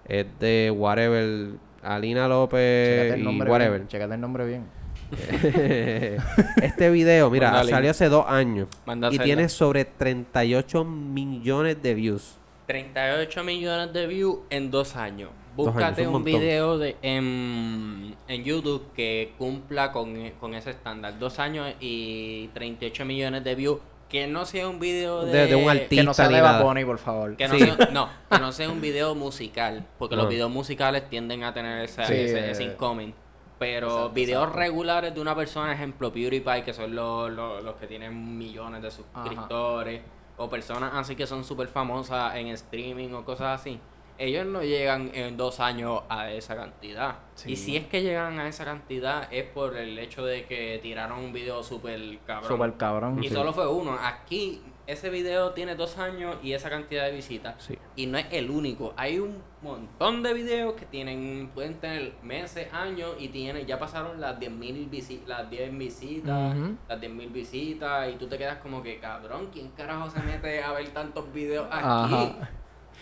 es de Whatever Alina Chécate López el y nombre whatever. bien. Chécate el nombre bien. este video, mira, salió hace dos años y tiene sobre 38 millones de views. 38 millones de views en dos años. Búscate un un, video de, en, en YouTube que cumpla con, con ese estándar. Dos años y 38 millones de views. Que no sea un video de... De- de un Que artista. no sea de. Bad Bunny, por favor. Que no, Sí. sea, no, que no sea un video musical. Porque No. los videos musicales tienden a tener esa, Sí, ese, ese incoming. Pero exacto, videos exacto. regulares de una persona, ejemplo PewDiePie, que son los, los, los que tienen millones de suscriptores, o personas así que son súper famosas en streaming o cosas así, ellos no llegan en dos años a esa cantidad. Sí. Y si es que llegan a esa cantidad es por el hecho de que tiraron un video súper cabrón. Super cabrón. Y Sí. solo fue uno. Aquí ese video tiene dos años y esa cantidad de visitas. Sí. Y no es el único. Hay un montón de videos que tienen pueden tener meses, años y tienen ya pasaron las 10.000 visi las 10 visitas, las 10.000 visitas y tú te quedas como que cabrón, ¿quién carajo se mete a ver tantos videos aquí? Ajá.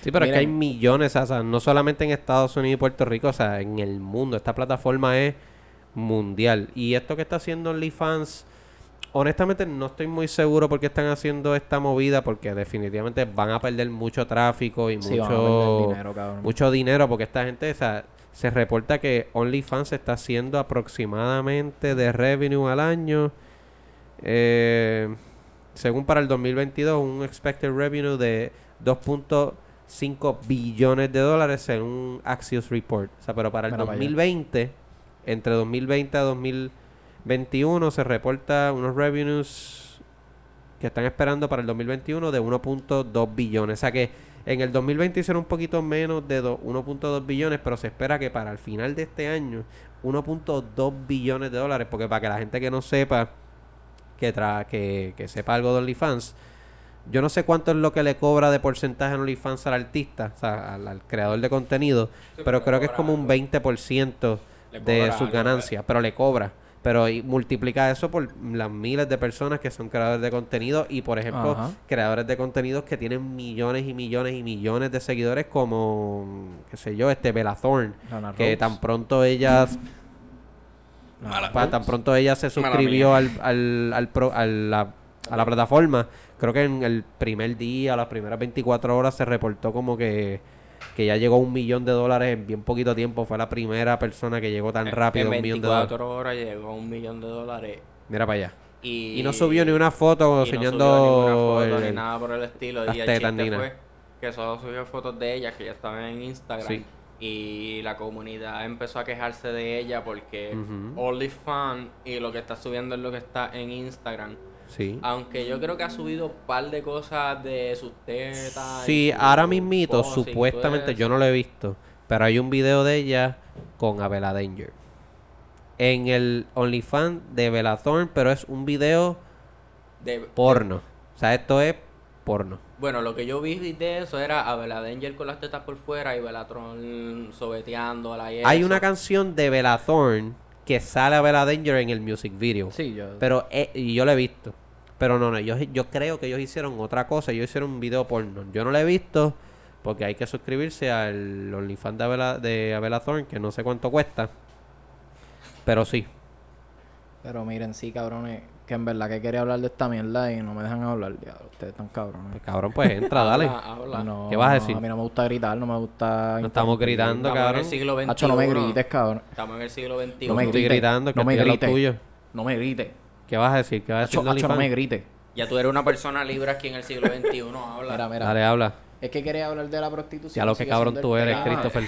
Sí, pero es que hay Miren. millones, o sea, no solamente en Estados Unidos y Puerto Rico, o sea, en el mundo. Esta plataforma es mundial. Y esto que está haciendo OnlyFans, honestamente no estoy muy seguro por qué están haciendo esta movida, porque definitivamente van a perder mucho tráfico y Sí, a mucho, dinero, mucho dinero, porque esta gente, o sea, se reporta que OnlyFans está haciendo aproximadamente de revenue al año, eh, según para el 2022, un expected revenue de 2.5 billones de dólares según Axios Report. O sea, pero para el Mira para allá. 2020, entre 2020 a 2021, se reporta unos revenues que están esperando para el 2021 de 1.2 billones. O sea que en el 2020 hicieron un poquito menos de do- 1.2 billones, pero se espera que para el final de este año 1.2 billones de dólares, porque para que la gente que no sepa, que, tra que, que sepa algo de OnlyFans, yo no sé cuánto es lo que le cobra de porcentaje en OnlyFans al artista, o sea, al, al creador de contenido, Sí, pero creo que es como un algo. 20% Le de sus ganancias, pero le cobra. Pero y multiplica eso por las miles de personas que son creadores de contenido y, por ejemplo, Ajá. creadores de contenidos que tienen millones y millones y millones de seguidores como, qué sé yo, este Bella Thorne, Lana que Rhodes. tan pronto ella Lana pa- tan pronto ella se suscribió al, al, al pro- a, la, a la plataforma, creo que en el primer día, las primeras 24 horas se reportó como que, que ya llegó a un millón de dólares en bien poquito tiempo. Fue la primera persona que llegó tan rápido a En un millón de dólares. 24 horas llegó a un millón de dólares. Mira para allá. Y, Y no subió ni una foto no enseñando ninguna foto el- ni nada por el estilo. las y el tetas chiste fue que solo subió fotos de ella que ya estaban en Instagram. Sí. Y la comunidad empezó a quejarse de ella porque Ujú. OnlyFans y lo que está subiendo es lo que está en Instagram. Sí. Aunque yo creo que ha subido un par de cosas de sus tetas. Sí, y ahora mismito, supuestamente, yo no lo he visto, pero hay un video de ella con Abela Danger. En el OnlyFans de Bella Thorne, pero es un video De- porno. O sea, esto es porno. Bueno, lo que yo vi de eso era a Bella Danger con las tetas por fuera y Belatron sobeteando a la Hay una canción de Bella Thorne que sale a Bella Danger en el music video. Sí, yo. Pero eh, y yo lo he visto. Pero no, no, yo, yo creo que ellos hicieron otra cosa. Ellos hicieron un video porno. Yo no lo he visto porque hay que suscribirse al OnlyFans de Abela, de Abela Thorne, que no sé cuánto cuesta. Pero sí. Pero miren, sí, cabrones, que en verdad que quería hablar de esta mierda y no me dejan hablar. Ya, ustedes están cabrones. Pues cabrón, pues entra, dale. Habla, habla. No, ¿Qué vas a no, decir? a mí no me gusta gritar, no me gusta. No estamos gritando, Estamos en cabrón. el siglo XXI. Hacho, no me grites, cabrón. Estamos en el siglo XXI. No me estoy grites. gritando, que no me grites. tuyo. No me grites. ¿Qué vas a decir? ¿Qué vas a decir Hacho, de hacho, no me grites. Ya tú eres una persona libre aquí en el siglo XXI. Habla. Mira, mira. Dale, habla. Es que quería hablar de la prostitución. Ya lo que cabrón tú eres. Christopher.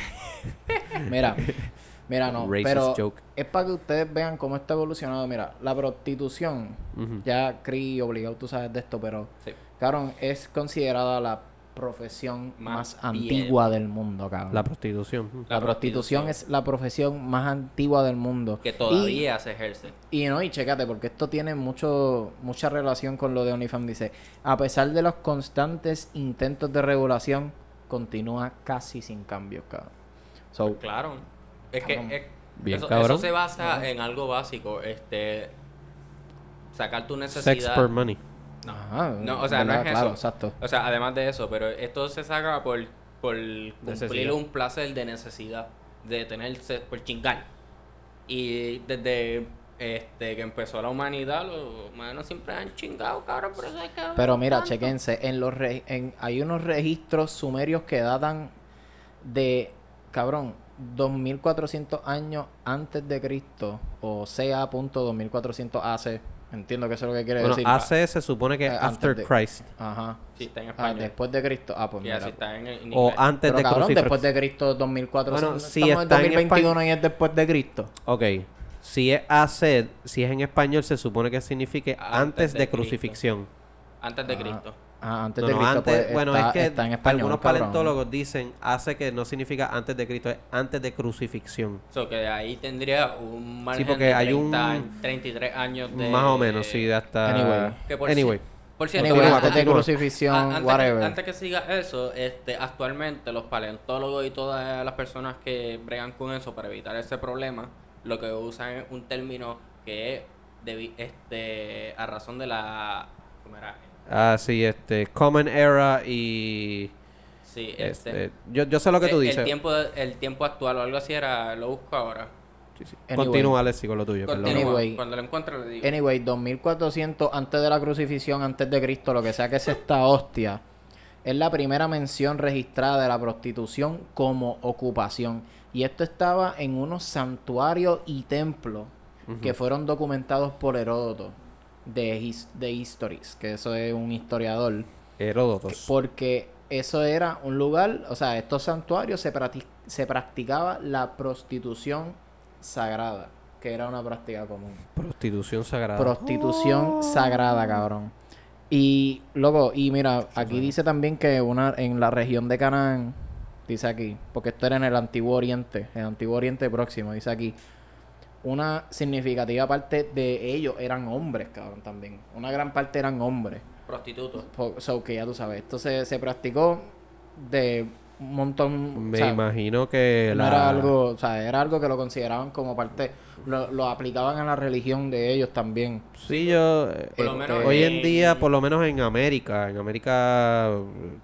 Mira, mira, no. Racist pero joke. es para que ustedes vean cómo está evolucionado. Mira, la prostitución, Ujú. ya Cri obligado, tú sabes de esto, pero, Sí. cabrón, es considerada la profesión más, antigua del mundo, cabrón. La prostitución. La La prostitución prostitución. es la profesión más antigua del mundo. Que todavía se ejerce. Y, y no, y chécate, porque esto tiene mucho mucha relación con lo de OnlyFans. Dice, a pesar de los constantes intentos de regulación, continúa casi sin cambios, cabrón. So, Claro. Es que es- Bien, eso, cabrón. eso se basa en algo básico. Este. Sacar tu necesidad. Sex for money. No. Ajá, No, o sea, no es Claro, eso. exacto. O sea, ademad de eso, pero esto se saca por, por cumplir Necesidad. un placer de necesidad. de tenerse por chingar. Y desde este que empezó la humanidad, los humanos siempre han chingado, cabrón, por eso hay que Pero mira, tanto. chequense, en los re- en, hay unos registros sumerios que datan de, cabrón, 2400 años antes de Cristo, o sea, punto 2400 AC. Entiendo que eso es lo que quiere Bueno, decir. AC se supone que Eh, es antes after de- Christ. Ajá. Sí, está en Ah, español. después de Cristo. Ah, pues mira. sí, está en, en O antes Pero de cabrón, después de Cristo 2400. Bueno, si estamos en está en 2021 y es después de Cristo. Ok. Si es AC, si es en español, se supone que signifique Antes antes, de de, crucifixión. Antes de Ah, Cristo. Ah, antes No, de no, Cristo. antes- pues, bueno, está, es que está en español. algunos cabrón. paleontólogos dicen hace que no significa antes de Cristo, es antes de crucifixión. So que de ahí tendría un margen porque de hay un- 30 años- 33 años de... Más o menos, sí, hasta... Anyway. Que por Anyway. ci- Por cierto, Anyway, antes de crucifixión, a- antes, whatever. Que, antes que siga eso, este, actualmente los paleontólogos y todas las personas que bregan con eso para evitar ese problema, lo que usan es un término que es este, a razón de la... ¿Cómo era? Ah, sí, este, Common Era y... Sí, este... Este, yo, yo sé lo que tú dices. El tiempo, el tiempo actual o algo así era... Lo busco ahora. Sí, sí. Anyway. Continúa, Alexi, con lo tuyo, perdón. Anyway. Cuando lo encuentre le digo. Anyway, 2400 antes de la crucifixión, antes de Cristo, lo que sea que es esta hostia, es la primera mención registrada de la prostitución como ocupación. Y esto estaba en unos santuarios y templos que fueron documentados por Heródoto de, his- de Histories, que eso es un historiador. Heródotos. Porque eso era un lugar, o sea, estos santuarios se, practi- se practicaba la prostitución sagrada, que era una práctica común. Prostitución sagrada. Prostitución sagrada, cabrón. Y, loco, y mira, aquí dice también que una en la región de Canaán, dice aquí, porque esto era en el Antiguo Oriente, el Antiguo Oriente próximo, dice aquí, una significativa parte de ellos eran hombres, cabrón, también. Una gran parte eran hombres. Prostituto. Po- So, que ya tú sabes, esto se, se practicó de un montón. Me o sea, imagino que no la... era algo, o sea, era algo que lo consideraban como parte, lo, lo aplicaban a la religión de ellos también. Sí, yo... Por lo Este, menos Hoy en en- día, por lo menos en América, en América,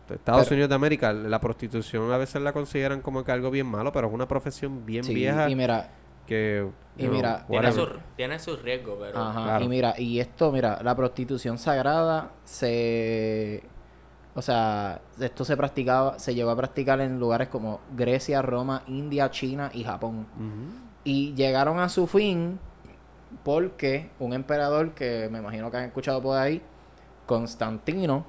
Estados Pero- Unidos de América, la prostitución a veces la consideran como que algo bien malo, pero es una profesión bien Sí, vieja y mira, que... y know, mira, Tiene su, tiene su riesgo, pero... ajá, claro. y mira, y esto, mira, la prostitución sagrada se, o sea, esto se practicaba, se llegó a practicar en lugares como Grecia, Roma, India, China y Japón. Ujú. Y llegaron a su fin porque un emperador que me imagino que han escuchado por ahí, Constantino,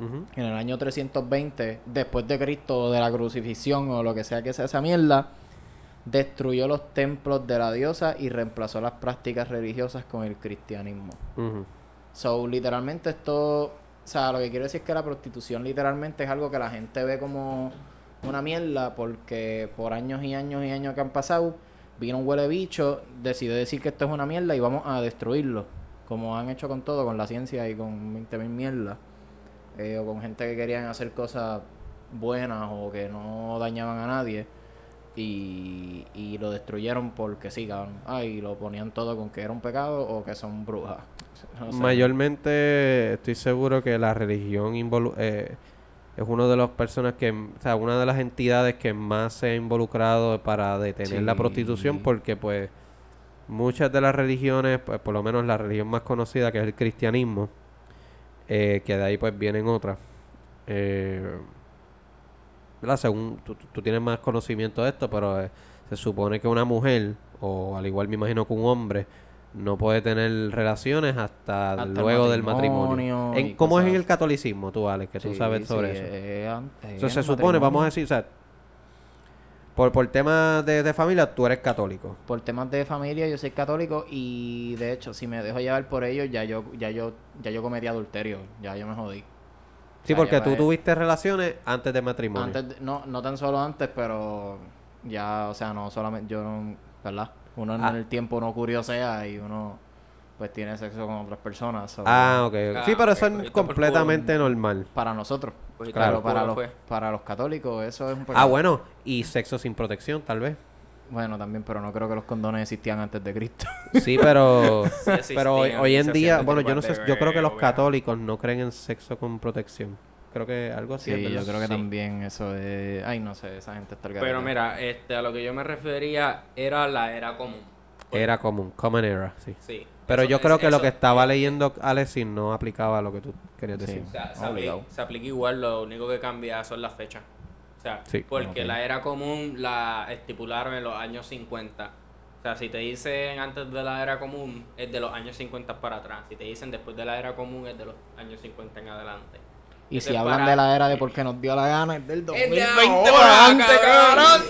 en el año 320, después de Cristo, de la crucifixión o lo que sea que sea esa mierda, destruyó los templos de la diosa y reemplazó las prácticas religiosas con el cristianismo. Ujú. So, literalmente esto, o sea, lo que quiero decir es que la prostitución literalmente es algo que la gente ve como una mierda porque por años y años y años que han pasado, vino un huele bicho, decidió decir que esto es una mierda y vamos a destruirlo, como han hecho con todo, con la ciencia y con 20.000 mierdas, eh, o con gente que querían hacer cosas buenas o que no dañaban a nadie. Y, y lo destruyeron porque sí, cabrón. Ah, y lo ponían todo con que era un pecado o que son brujas. No sé. Mayormente estoy seguro que la religión involu- eh, es una de las personas que, o sea, una de las entidades que más se ha involucrado para detener la prostitución porque pues muchas de las religiones, pues por lo menos la religión más conocida que es el cristianismo, eh, que de ahí pues vienen otras. Eh, ¿verdad? Según tú, tú- tú tienes más conocimiento de esto, pero eh, se supone que una mujer, o al igual me imagino que un hombre, no puede tener relaciones hasta, luego del matrimonio En- ¿Cómo es en el catolicismo, tú, Alex, que tú Sí, sabes sobre sí, eso? eh, Eso se supone, vamos a decir, o sea, por, por temas de, de familia, tú eres católico. Por temas de familia, yo soy católico y de hecho, si me dejo llevar por ello, ya yo, ya yo, ya yo cometí adulterio, ya yo me jodí. Sí, porque tú tuviste relaciones antes de matrimonio. Antes, de- no, no tan solo antes, pero ya, o sea, no solamente yo, no, ¿verdad? Uno en Ah. el tiempo no curiosea y uno, pues, tiene sexo con otras personas. so, Ah, ok. Ah, sí, pero ok, eso es completamente normal. Para nosotros. Cogiste Claro. Para los, para los católicos eso es un Ah, pecado. bueno, y sexo sin protección, tal vez. Bueno, también, pero no creo que los condones existían antes de Cristo. Sí, pero existían, pero hoy, hoy en día, bueno, yo no sé, de yo creo que los católicos no creen en sexo con protección. creo que algo así. Sí, es yo creo que Sí. también eso es... Ay, no sé, esa gente está al Pero mira, este, a lo que yo me refería era la era común. Era común, common era, sí. Sí. Pero Eso yo es- creo que lo que estaba leyendo Alexis no aplicaba a lo que tú querías Sí. decir. O sea, se, aplica, se aplica igual, lo único que cambia son las fechas. O sea, Sí. porque la era común la estipularon en los años 50. O sea, si te dicen antes de la era común, es de los años 50 para atrás. Si te dicen después de la era común, es de los años 50 en adelante. Y si hablan para- de la era de porque nos dio la gana, es del Es de 2020 ahora, para adelante, cabrón. cabrón.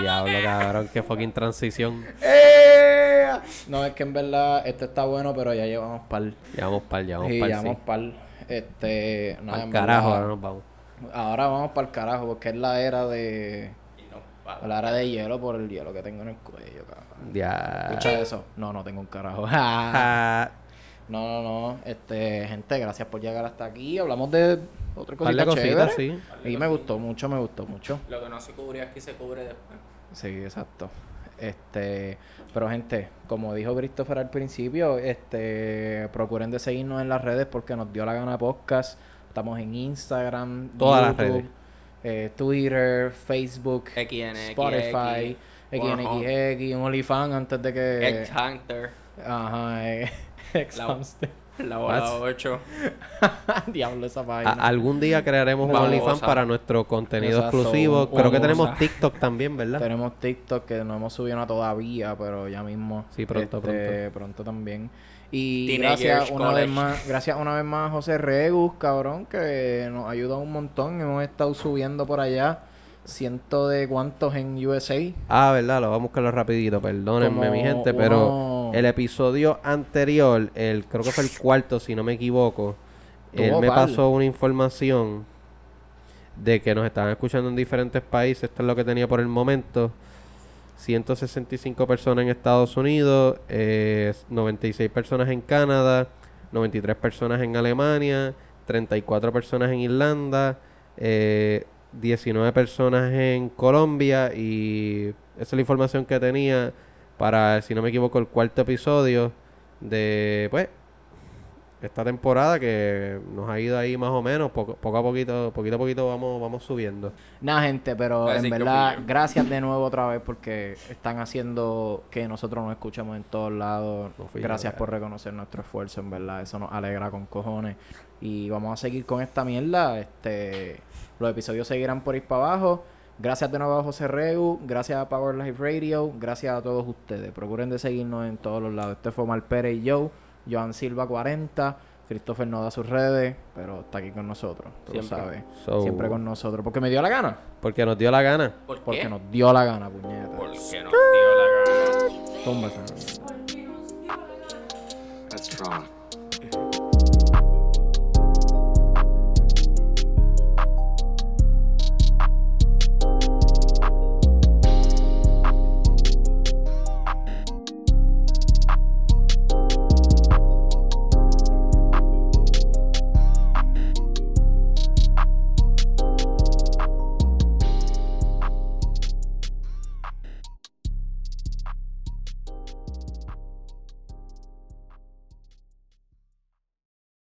Diablo, cabrón, qué fucking transición. ¡Eh! No, es que en verdad este está bueno, pero ya llevamos par. Llevamos par, llevamos Sí, par, llevamos sí. par. Este, nada, carajo, ahora nos vamos. Ahora vamos para el carajo, porque es la era de. No, La era de hielo por el hielo que tengo en el cuello, cabrón. Ya. Escucha eso. No, no tengo un carajo. No, no, no. Este, gente, gracias por llegar hasta aquí. Hablamos de otra cosita cositas, chévere. sí. Y me gustó mucho, me gustó mucho. Lo que no se cubre aquí se cubre después. Sí, exacto. Este, pero gente, como dijo Christopher al principio, este, procuren de seguirnos en las redes porque nos dio la gana podcast. Estamos en Instagram, Todas las redes. eh, Twitter, Facebook, XNXX, Spotify, XNXX, un OnlyFans antes de que... Ex Hunter, Ajá, eh, ex La- hamster. la bola What? 8. Diablo esa A- vaina. algún día crearemos un OnlyFans a- para nuestro contenido Exacto, exclusivo. Creo que tenemos a- TikTok también, ¿verdad? Tenemos TikTok que no hemos subido nada todavía, pero ya mismo. Sí, pronto, este, pronto también. Y Teenagers gracias una College. vez más, gracias una vez más a José Regus, cabrón, que nos ayuda un montón. Hemos estado subiendo por allá ciento de cuantos en USA. Ah, verdad, lo vamos a buscarlo rapidito, perdónenme Como mi gente, uno- pero el episodio anterior, el creo que fue el cuarto, si no me equivoco, él me pasó una información de que nos estaban escuchando en diferentes países, esto es lo que tenía por el momento. 165 personas en Estados Unidos, eh, 96 personas en Canadá, 93 personas en Alemania, 34 personas en Irlanda, eh, 19 personas en Colombia y esa es la información que tenía para, si no me equivoco, el cuarto episodio de, pues, esta temporada que nos ha ido ahí más o menos, poco, poco a poquito, poquito a poquito vamos, vamos subiendo. Nada, gente, pero Así en verdad, gracias de nuevo otra vez porque están haciendo que nosotros nos escuchemos en todos lados. No fui yo, gracias por reconocer nuestro esfuerzo, en verdad. Eso nos alegra con cojones. Y vamos a seguir con esta mierda. Este, los episodios seguirán por ir para abajo. Gracias de nuevo a José Regu, gracias a Power Life Radio, gracias a todos ustedes. Procuren de seguirnos en todos los lados. Este fue Mal Pérez y Joe, Joan Silva 40, Christopher no da sus redes, pero está aquí con nosotros. Tú lo Siempre. sabes. So, Siempre con nosotros. Porque me dio la gana. Porque nos dio la gana. ¿Por qué? Porque nos dio la gana, puñeta. Porque nos dio la gana. Túmbate. That's strong.